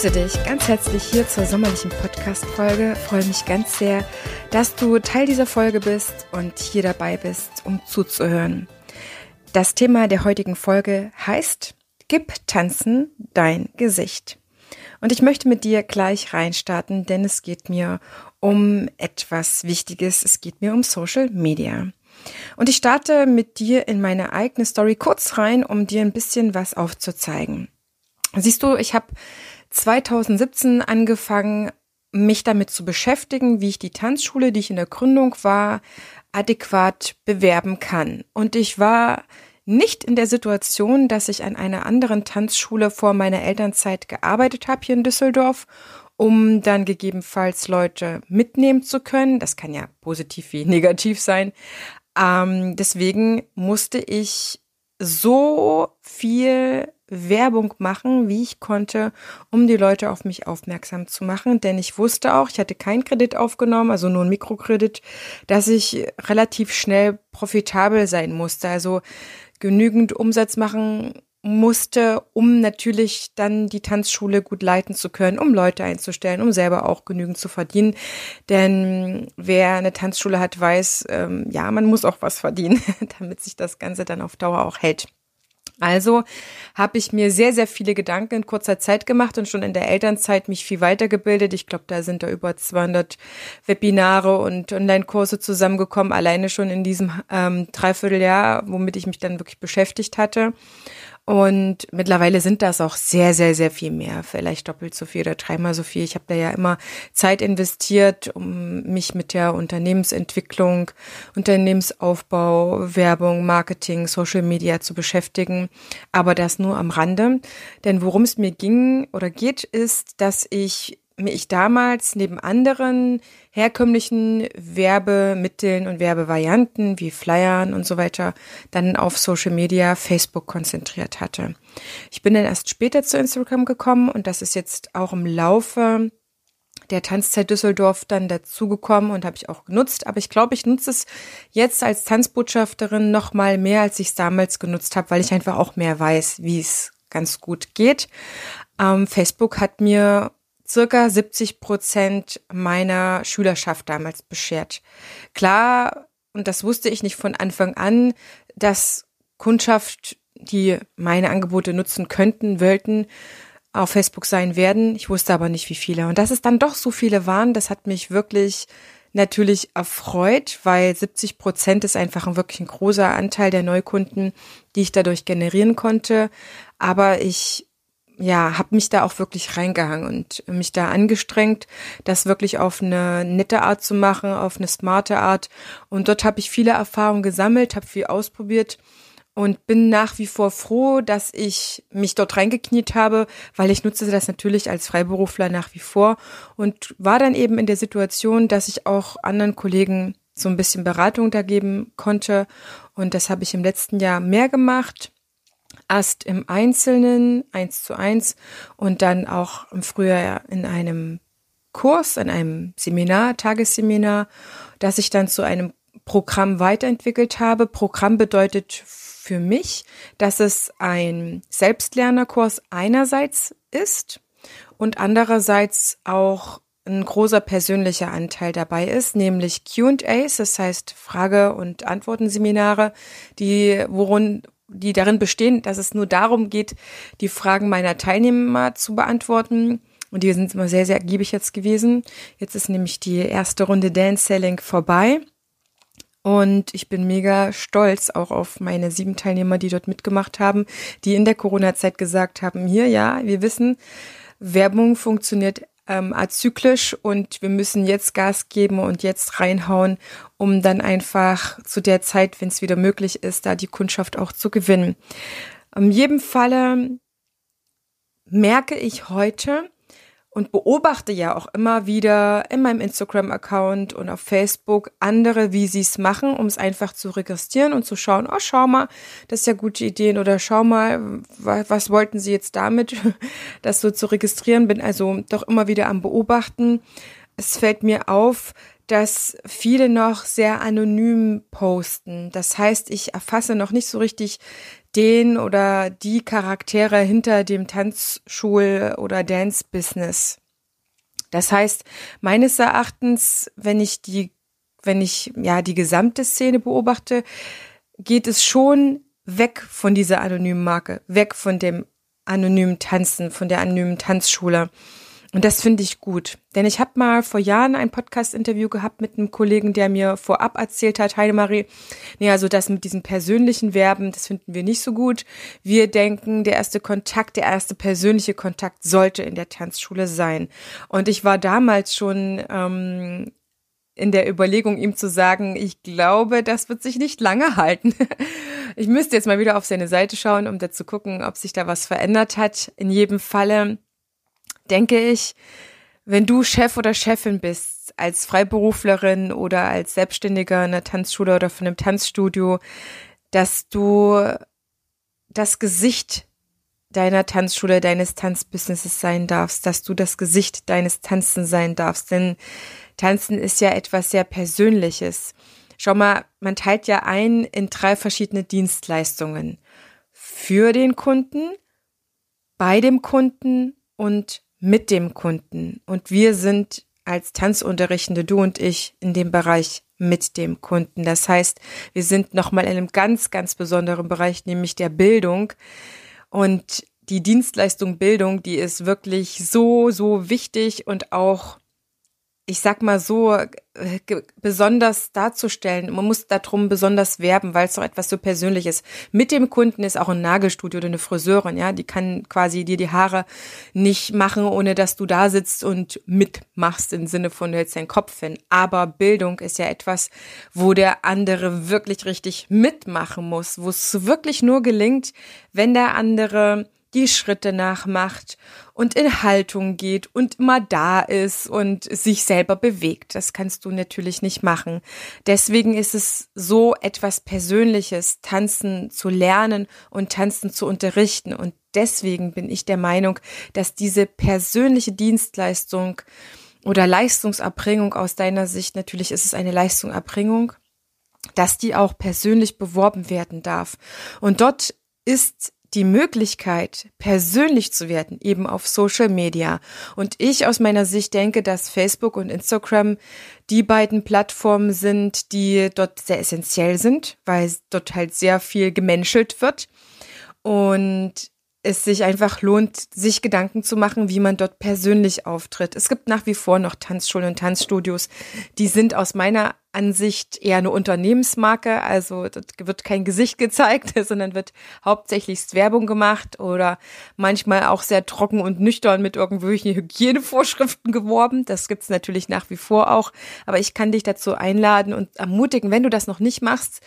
Begrüße dich ganz herzlich hier zur sommerlichen Podcast-Folge. Freue mich ganz sehr, dass du Teil dieser Folge bist und hier dabei bist, um zuzuhören. Das Thema der heutigen Folge heißt Gib Tanzen dein Gesicht. Und ich möchte mit dir gleich reinstarten, denn es geht mir um etwas Wichtiges. Es geht mir um Social Media. Und ich starte mit dir in meine eigene Story kurz rein, um dir ein bisschen was aufzuzeigen. Siehst du, ich habe 2017 angefangen, mich damit zu beschäftigen, wie ich die Tanzschule, die ich in der Gründung war, adäquat bewerben kann. Und ich war nicht in der Situation, dass ich an einer anderen Tanzschule vor meiner Elternzeit gearbeitet habe hier in Düsseldorf, um dann gegebenenfalls Leute mitnehmen zu können. Das kann ja positiv wie negativ sein. Ähm, deswegen musste ich so viel Werbung machen, wie ich konnte, um die Leute auf mich aufmerksam zu machen. Denn ich wusste auch, ich hatte keinen Kredit aufgenommen, also nur einen Mikrokredit, dass ich relativ schnell profitabel sein musste. Also genügend Umsatz machen musste, um natürlich dann die Tanzschule gut leiten zu können, um Leute einzustellen, um selber auch genügend zu verdienen. Denn wer eine Tanzschule hat, weiß, ähm, ja, man muss auch was verdienen, damit sich das Ganze dann auf Dauer auch hält. Also habe ich mir sehr, sehr viele Gedanken in kurzer Zeit gemacht und schon in der Elternzeit mich viel weitergebildet. Ich glaube, da sind da über 200 Webinare und Online-Kurse zusammengekommen, alleine schon in diesem ähm, Dreivierteljahr, womit ich mich dann wirklich beschäftigt hatte. Und mittlerweile sind das auch sehr, sehr, sehr viel mehr, vielleicht doppelt so viel oder dreimal so viel. Ich habe da ja immer Zeit investiert, um mich mit der Unternehmensentwicklung, Unternehmensaufbau, Werbung, Marketing, Social Media zu beschäftigen. Aber das nur am Rande. Denn worum es mir ging oder geht, ist, dass ich ich damals neben anderen herkömmlichen Werbemitteln und Werbevarianten wie Flyern und so weiter dann auf Social Media, Facebook konzentriert hatte. Ich bin dann erst später zu Instagram gekommen und das ist jetzt auch im Laufe der Tanzzeit Düsseldorf dann dazugekommen und habe ich auch genutzt. Aber ich glaube, ich nutze es jetzt als Tanzbotschafterin noch mal mehr, als ich es damals genutzt habe, weil ich einfach auch mehr weiß, wie es ganz gut geht. Ähm, Facebook hat mir circa 70 Prozent meiner Schülerschaft damals beschert. Klar, und das wusste ich nicht von Anfang an, dass Kundschaft, die meine Angebote nutzen könnten, wollten, auf Facebook sein werden. Ich wusste aber nicht, wie viele. Und dass es dann doch so viele waren, das hat mich wirklich natürlich erfreut, weil 70 Prozent ist einfach ein wirklich ein großer Anteil der Neukunden, die ich dadurch generieren konnte. Aber ich ja, habe mich da auch wirklich reingehangen und mich da angestrengt, das wirklich auf eine nette Art zu machen, auf eine smarte Art. Und dort habe ich viele Erfahrungen gesammelt, habe viel ausprobiert und bin nach wie vor froh, dass ich mich dort reingekniet habe, weil ich nutze das natürlich als Freiberufler nach wie vor und war dann eben in der Situation, dass ich auch anderen Kollegen so ein bisschen Beratung da geben konnte. Und das habe ich im letzten Jahr mehr gemacht erst im Einzelnen, eins zu eins, und dann auch im Frühjahr in einem Kurs, in einem Seminar, Tagesseminar, das ich dann zu einem Programm weiterentwickelt habe. Programm bedeutet für mich, dass es ein Selbstlernerkurs einerseits ist und andererseits auch ein großer persönlicher Anteil dabei ist, nämlich Q&As, das heißt Frage- und Antwortenseminare, die worin die darin bestehen, dass es nur darum geht, die Fragen meiner Teilnehmer zu beantworten. Und die sind immer sehr, sehr ergiebig jetzt gewesen. Jetzt ist nämlich die erste Runde Dance Selling vorbei. Und ich bin mega stolz auch auf meine sieben Teilnehmer, die dort mitgemacht haben, die in der Corona-Zeit gesagt haben, hier, ja, wir wissen, Werbung funktioniert ähm, azyklisch und wir müssen jetzt Gas geben und jetzt reinhauen, um dann einfach zu der Zeit, wenn es wieder möglich ist, da die Kundschaft auch zu gewinnen. In jedem Falle merke ich heute, und beobachte ja auch immer wieder in meinem Instagram-Account und auf Facebook andere, wie sie es machen, um es einfach zu registrieren und zu schauen, oh, schau mal, das ist ja gute Ideen oder schau mal, was, wollten sie jetzt damit, das so zu registrieren, bin also doch immer wieder am Beobachten. Es fällt mir auf, dass viele noch sehr anonym posten. Das heißt, ich erfasse noch nicht so richtig den oder die Charaktere hinter dem Tanzschul- oder Dance-Business. Das heißt, meines Erachtens, wenn ich die, wenn ich ja die gesamte Szene beobachte, geht es schon weg von dieser anonymen Marke, weg von dem anonymen Tanzen, von der anonymen Tanzschule. Und das finde ich gut. Denn ich habe mal vor Jahren ein Podcast-Interview gehabt mit einem Kollegen, der mir vorab erzählt hat, Heidemarie, nee, also das mit diesen persönlichen Verben, das finden wir nicht so gut. Wir denken, der erste Kontakt, der erste persönliche Kontakt sollte in der Tanzschule sein. Und ich war damals schon ähm, in der Überlegung, ihm zu sagen, ich glaube, das wird sich nicht lange halten. Ich müsste jetzt mal wieder auf seine Seite schauen, um da zu gucken, ob sich da was verändert hat. In jedem Falle denke ich, wenn du Chef oder Chefin bist, als Freiberuflerin oder als Selbstständiger in einer Tanzschule oder von einem Tanzstudio, dass du das Gesicht deiner Tanzschule, deines Tanzbusinesses sein darfst, dass du das Gesicht deines Tanzen sein darfst. Denn Tanzen ist ja etwas sehr Persönliches. Schau mal, man teilt ja ein in drei verschiedene Dienstleistungen. Für den Kunden, bei dem Kunden und mit dem Kunden. Und wir sind als Tanzunterrichtende, du und ich, in dem Bereich mit dem Kunden. Das heißt, wir sind nochmal in einem ganz, ganz besonderen Bereich, nämlich der Bildung. Und die Dienstleistung Bildung, die ist wirklich so, so wichtig und auch ich sag mal so, äh, besonders darzustellen. Man muss darum besonders werben, weil es doch etwas so Persönliches. Mit dem Kunden ist auch ein Nagelstudio oder eine Friseurin, ja, die kann quasi dir die Haare nicht machen, ohne dass du da sitzt und mitmachst im Sinne von du hältst deinen Kopf hin. Aber Bildung ist ja etwas, wo der andere wirklich richtig mitmachen muss, wo es wirklich nur gelingt, wenn der andere die Schritte nachmacht und in Haltung geht und immer da ist und sich selber bewegt. Das kannst du natürlich nicht machen. Deswegen ist es so etwas Persönliches, tanzen zu lernen und tanzen zu unterrichten. Und deswegen bin ich der Meinung, dass diese persönliche Dienstleistung oder Leistungserbringung aus deiner Sicht, natürlich ist es eine Leistungserbringung, dass die auch persönlich beworben werden darf. Und dort ist die Möglichkeit, persönlich zu werden, eben auf Social Media. Und ich aus meiner Sicht denke, dass Facebook und Instagram die beiden Plattformen sind, die dort sehr essentiell sind, weil dort halt sehr viel gemenschelt wird. Und es sich einfach lohnt, sich Gedanken zu machen, wie man dort persönlich auftritt. Es gibt nach wie vor noch Tanzschulen und Tanzstudios, die sind aus meiner Ansicht eher eine Unternehmensmarke, also dort wird kein Gesicht gezeigt, sondern wird hauptsächlich Werbung gemacht oder manchmal auch sehr trocken und nüchtern mit irgendwelchen Hygienevorschriften geworben. Das gibt's natürlich nach wie vor auch, aber ich kann dich dazu einladen und ermutigen, wenn du das noch nicht machst,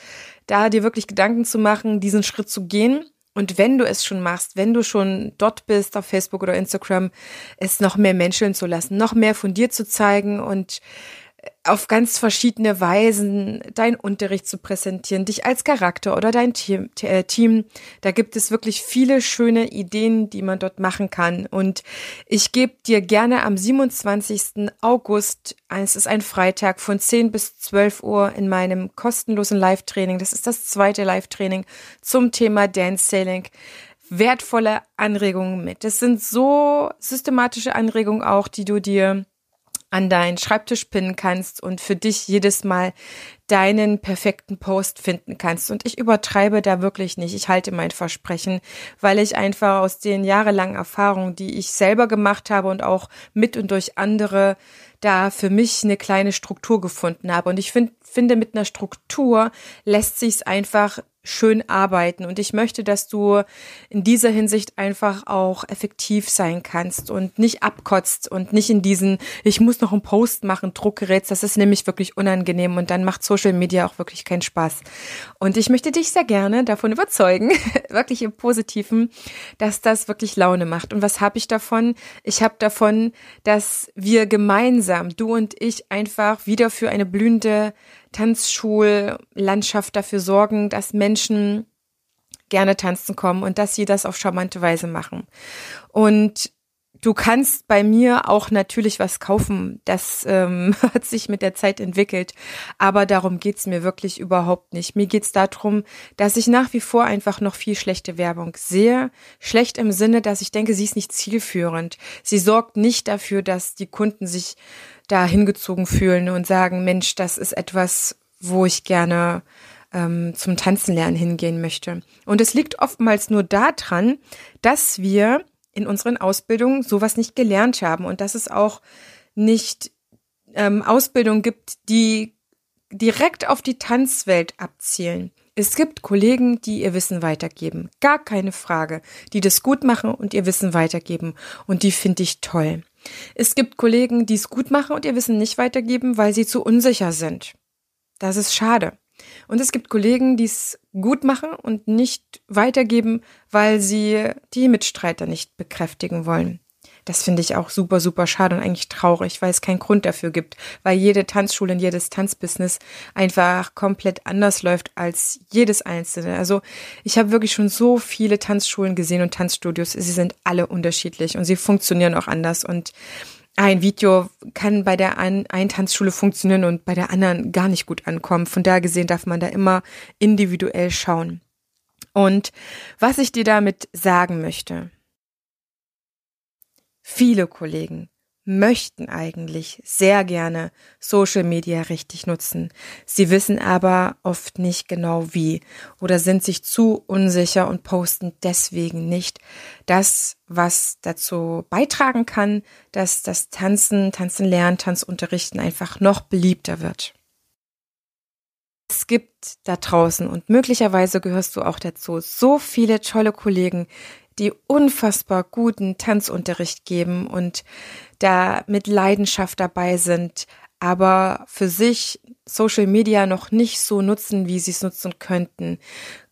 da dir wirklich Gedanken zu machen, diesen Schritt zu gehen. Und wenn du es schon machst, wenn du schon dort bist auf Facebook oder Instagram, es noch mehr Menschen zu lassen, noch mehr von dir zu zeigen und auf ganz verschiedene Weisen deinen Unterricht zu präsentieren, dich als Charakter oder dein Team, äh, Team. Da gibt es wirklich viele schöne Ideen, die man dort machen kann. Und ich gebe dir gerne am 27. August, es ist ein Freitag, von 10 bis 12 Uhr in meinem kostenlosen Live-Training. Das ist das zweite Live-Training zum Thema Dance Sailing wertvolle Anregungen mit. Das sind so systematische Anregungen auch, die du dir an deinen Schreibtisch pinnen kannst und für dich jedes Mal deinen perfekten Post finden kannst. Und ich übertreibe da wirklich nicht. Ich halte mein Versprechen, weil ich einfach aus den jahrelangen Erfahrungen, die ich selber gemacht habe und auch mit und durch andere, da für mich eine kleine Struktur gefunden habe. Und ich find, finde, mit einer Struktur lässt sich es einfach schön arbeiten. Und ich möchte, dass du in dieser Hinsicht einfach auch effektiv sein kannst und nicht abkotzt und nicht in diesen, ich muss noch einen Post machen, Druck gerätst. Das ist nämlich wirklich unangenehm und dann macht Social Media auch wirklich keinen Spaß. Und ich möchte dich sehr gerne davon überzeugen, wirklich im Positiven, dass das wirklich Laune macht. Und was habe ich davon? Ich habe davon, dass wir gemeinsam, du und ich, einfach wieder für eine blühende Tanzschullandschaft dafür sorgen, dass Menschen gerne tanzen kommen und dass sie das auf charmante Weise machen. Und du kannst bei mir auch natürlich was kaufen. Das ähm, hat sich mit der Zeit entwickelt. Aber darum geht's mir wirklich überhaupt nicht. Mir geht's darum, dass ich nach wie vor einfach noch viel schlechte Werbung sehe. Schlecht im Sinne, dass ich denke, sie ist nicht zielführend. Sie sorgt nicht dafür, dass die Kunden sich da hingezogen fühlen und sagen, Mensch, das ist etwas, wo ich gerne ähm, zum Tanzen lernen hingehen möchte. Und es liegt oftmals nur daran, dass wir in unseren Ausbildungen sowas nicht gelernt haben und dass es auch nicht ähm, Ausbildung gibt, die direkt auf die Tanzwelt abzielen. Es gibt Kollegen, die ihr Wissen weitergeben, gar keine Frage, die das gut machen und ihr Wissen weitergeben und die finde ich toll. Es gibt Kollegen, die es gut machen und ihr Wissen nicht weitergeben, weil sie zu unsicher sind. Das ist schade. Und es gibt Kollegen, die es gut machen und nicht weitergeben, weil sie die Mitstreiter nicht bekräftigen wollen. Das finde ich auch super, super schade und eigentlich traurig, weil es keinen Grund dafür gibt, weil jede Tanzschule und jedes Tanzbusiness einfach komplett anders läuft als jedes einzelne. Also ich habe wirklich schon so viele Tanzschulen gesehen und Tanzstudios. Sie sind alle unterschiedlich und sie funktionieren auch anders und ein Video kann bei der einen Tanzschule funktionieren und bei der anderen gar nicht gut ankommen. Von daher gesehen darf man da immer individuell schauen. Und was ich dir damit sagen möchte, Viele Kollegen möchten eigentlich sehr gerne Social Media richtig nutzen. Sie wissen aber oft nicht genau wie oder sind sich zu unsicher und posten deswegen nicht das, was dazu beitragen kann, dass das Tanzen, Tanzen lernen, Tanzunterrichten einfach noch beliebter wird. Es gibt da draußen und möglicherweise gehörst du auch dazu so viele tolle Kollegen, die unfassbar guten Tanzunterricht geben und da mit Leidenschaft dabei sind, aber für sich Social Media noch nicht so nutzen, wie sie es nutzen könnten.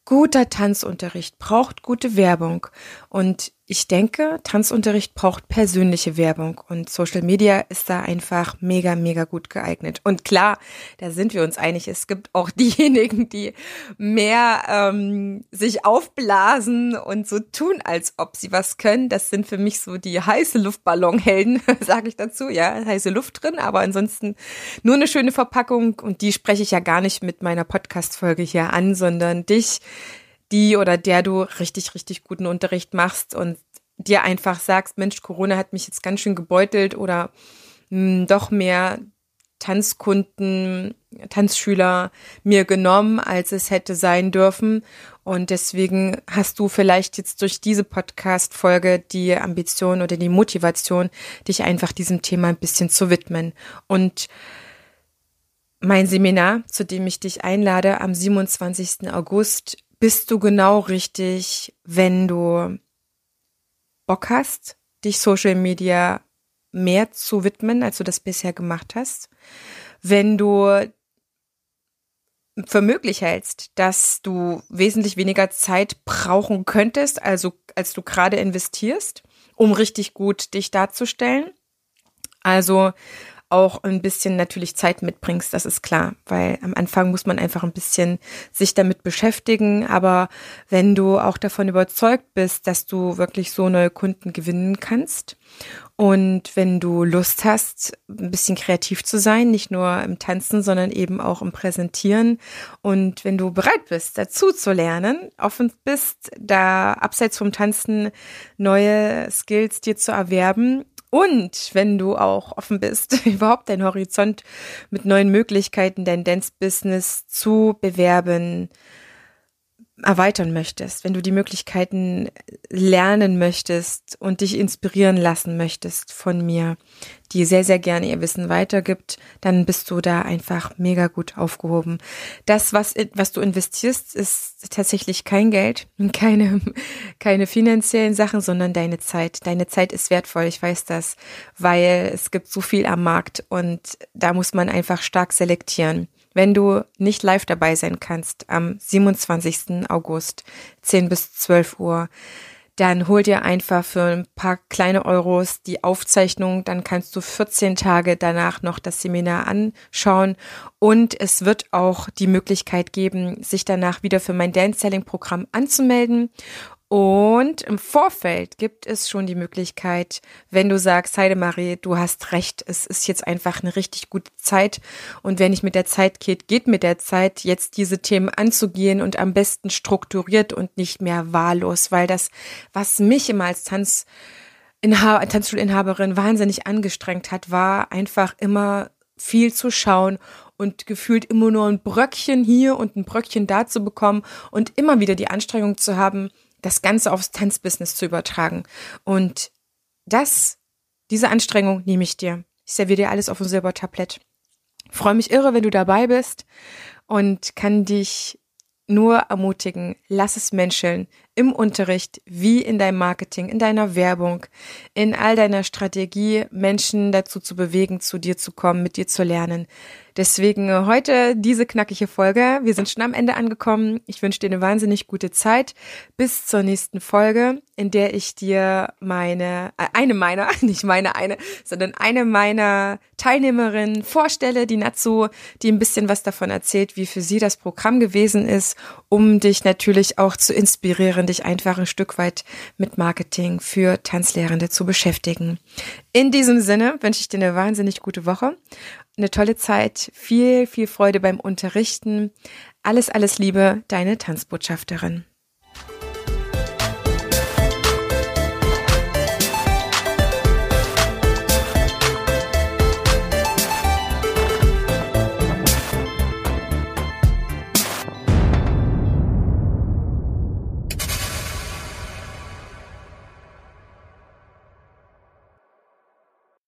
Guter Tanzunterricht braucht gute Werbung und ich denke, Tanzunterricht braucht persönliche Werbung und Social Media ist da einfach mega, mega gut geeignet. Und klar, da sind wir uns einig, es gibt auch diejenigen, die mehr ähm, sich aufblasen und so tun, als ob sie was können. Das sind für mich so die heiße Luftballonhelden, sage ich dazu. Ja, heiße Luft drin, aber ansonsten nur eine schöne Verpackung und die spreche ich ja gar nicht mit meiner Podcast-Folge hier an, sondern dich, die oder der du richtig, richtig guten Unterricht machst und dir einfach sagst, Mensch, Corona hat mich jetzt ganz schön gebeutelt oder mh, hm, doch mehr Tanzkunden, Tanzschüler mir genommen, als es hätte sein dürfen. Und deswegen hast du vielleicht jetzt durch diese Podcast-Folge die Ambition oder die Motivation, dich einfach diesem Thema ein bisschen zu widmen. Und mein Seminar, zu dem ich dich einlade, am 27. August bist du genau richtig, wenn du Bock hast, dich Social Media mehr zu widmen, als du das bisher gemacht hast. Wenn du für möglich hältst, dass du wesentlich weniger Zeit brauchen könntest, also als du gerade investierst, um richtig gut dich darzustellen. Also auch ein bisschen natürlich Zeit mitbringst, das ist klar, weil am Anfang muss man einfach ein bisschen sich damit beschäftigen, aber wenn du auch davon überzeugt bist, dass du wirklich so neue Kunden gewinnen kannst und wenn du Lust hast, ein bisschen kreativ zu sein, nicht nur im Tanzen, sondern eben auch im Präsentieren und wenn du bereit bist, dazu zu lernen, offen bist, da abseits vom Tanzen neue Skills dir zu erwerben, und wenn du auch offen bist, überhaupt deinen Horizont mit neuen Möglichkeiten, dein Dance-Business zu bewerben, erweitern möchtest, wenn du die Möglichkeiten lernen möchtest und dich inspirieren lassen möchtest von mir, die sehr, sehr gerne ihr Wissen weitergibt, dann bist du da einfach mega gut aufgehoben. Das, was, was du investierst, ist tatsächlich kein Geld, keine, keine finanziellen Sachen, sondern deine Zeit. Deine Zeit ist wertvoll, ich weiß das, weil es gibt so viel am Markt und da muss man einfach stark selektieren. Wenn du nicht live dabei sein kannst am 27. August, 10 bis 12 Uhr, dann hol dir einfach für ein paar kleine Euros die Aufzeichnung, dann kannst du 14 Tage danach noch das Seminar anschauen und es wird auch die Möglichkeit geben, sich danach wieder für mein Dance Selling Programm anzumelden und im Vorfeld gibt es schon die Möglichkeit, wenn du sagst, Heidemarie, du hast recht, es ist jetzt einfach eine richtig gute Zeit. Und wenn nicht mit der Zeit geht, geht mit der Zeit, jetzt diese Themen anzugehen und am besten strukturiert und nicht mehr wahllos, weil das, was mich immer als Tanz Tanzschulinhaberin wahnsinnig angestrengt hat, war einfach immer viel zu schauen und gefühlt immer nur ein Bröckchen hier und ein Bröckchen da zu bekommen und immer wieder die Anstrengung zu haben, das Ganze aufs Tanzbusiness zu übertragen. Und das, diese Anstrengung nehme ich dir. Ich serviere dir alles auf ein Silbertablett. Freue mich irre, wenn du dabei bist und kann dich nur ermutigen, lass es menscheln im Unterricht, wie in deinem Marketing, in deiner Werbung, in all deiner Strategie, Menschen dazu zu bewegen, zu dir zu kommen, mit dir zu lernen. Deswegen heute diese knackige Folge. Wir sind schon am Ende angekommen. Ich wünsche dir eine wahnsinnig gute Zeit. Bis zur nächsten Folge, in der ich dir meine, äh, eine meiner, nicht meine eine, sondern eine meiner Teilnehmerinnen vorstelle, die Natsu, die ein bisschen was davon erzählt, wie für sie das Programm gewesen ist, um dich natürlich auch zu inspirieren, dich einfach ein Stück weit mit Marketing für Tanzlehrende zu beschäftigen. In diesem Sinne wünsche ich dir eine wahnsinnig gute Woche eine tolle Zeit, viel, viel Freude beim Unterrichten. Alles, alles Liebe, deine Tanzbotschafterin.